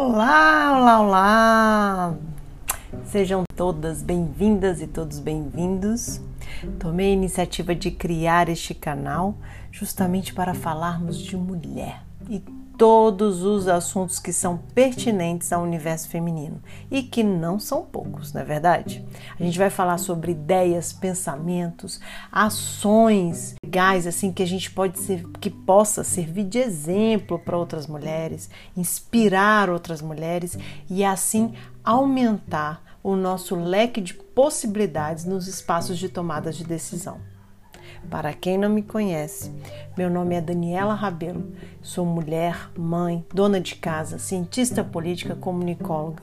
Olá, olá, olá! Sejam todas bem-vindas e todos bem-vindos. Tomei a iniciativa de criar este canal justamente para falarmos de mulher e todos os assuntos que são pertinentes ao universo feminino e que não são poucos, não é verdade? A gente vai falar sobre ideias, pensamentos, ações legais assim que a gente pode ser que possa servir de exemplo para outras mulheres, inspirar outras mulheres e assim aumentar o nosso leque de possibilidades nos espaços de tomadas de decisão. Para quem não me conhece, meu nome é Daniela Rabelo, sou mulher, mãe, dona de casa, cientista política, comunicóloga,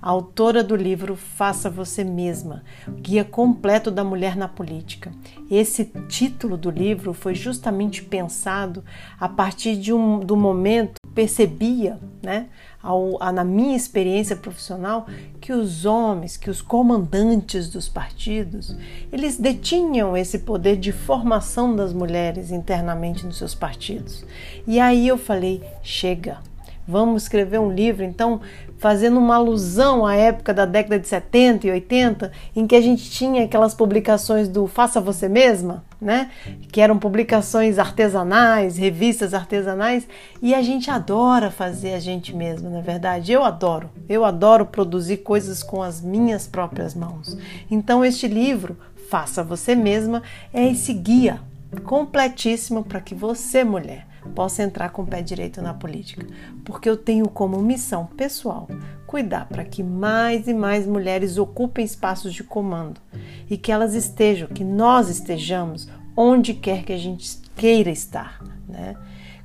autora do livro Faça Você Mesma, Guia Completo da Mulher na Política. Esse título do livro foi justamente pensado a partir um, do momento percebia, né, ao, a, na minha experiência profissional, que os homens, que os comandantes dos partidos, eles detinham esse poder de formação das mulheres internamente nos seus partidos. E aí eu falei: chega, vamos escrever um livro, então fazendo uma alusão à época da década de 70 e 80, em que a gente tinha aquelas publicações do Faça Você Mesma, né? Que eram publicações artesanais, revistas artesanais, e a gente adora fazer a gente mesma, não é verdade? Eu adoro. Eu adoro produzir coisas com as minhas próprias mãos. Então este livro, Faça Você Mesma, é esse guia completíssimo para que você, mulher, possa entrar com o pé direito na política, porque eu tenho como missão pessoal cuidar para que mais e mais mulheres ocupem espaços de comando e que elas estejam, que nós estejamos onde quer que a gente queira estar, né?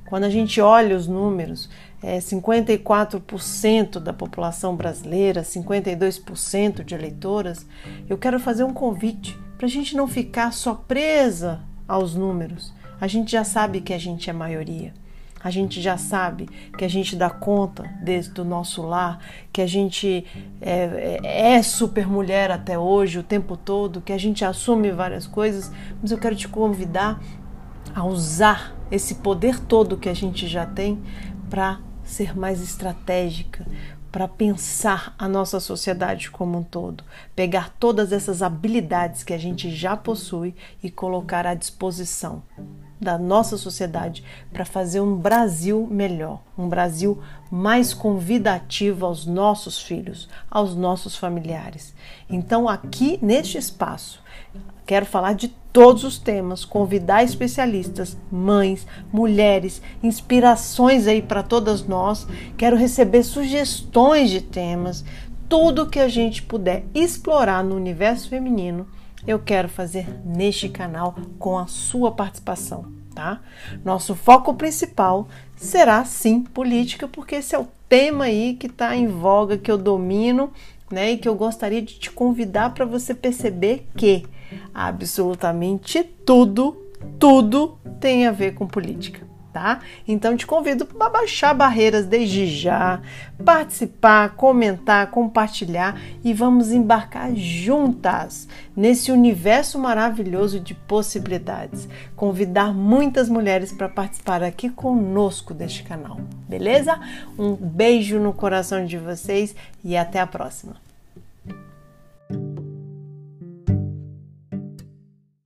Quando a gente olha os números, é 54% da população brasileira, 52% de eleitoras, eu quero fazer um convite para a gente não ficar só presa aos números, a gente já sabe que a gente é maioria. A gente já sabe que a gente dá conta desde o nosso lar, que a gente é, é, é super mulher até hoje, o tempo todo, que a gente assume várias coisas, mas eu quero te convidar a usar esse poder todo que a gente já tem para ser mais estratégica, para pensar a nossa sociedade como um todo, pegar todas essas habilidades que a gente já possui e colocar à disposição da nossa sociedade para fazer um Brasil melhor, um Brasil mais convidativo aos nossos filhos, aos nossos familiares. Então, aqui neste espaço, quero falar de todos os temas, convidar especialistas, mães, mulheres, inspirações aí para todas nós. Quero receber sugestões de temas, tudo que a gente puder explorar no universo feminino eu quero fazer neste canal com a sua participação, tá? Nosso foco principal será sim política, porque esse é o tema aí que está em voga, que eu domino, né? E que eu gostaria de te convidar para você perceber que absolutamente tudo, tudo tem a ver com política tá? Então te convido para baixar barreiras desde já, participar, comentar, compartilhar e vamos embarcar juntas nesse universo maravilhoso de possibilidades. Convidar muitas mulheres para participar aqui conosco deste canal, beleza? Um beijo no coração de vocês e até a próxima.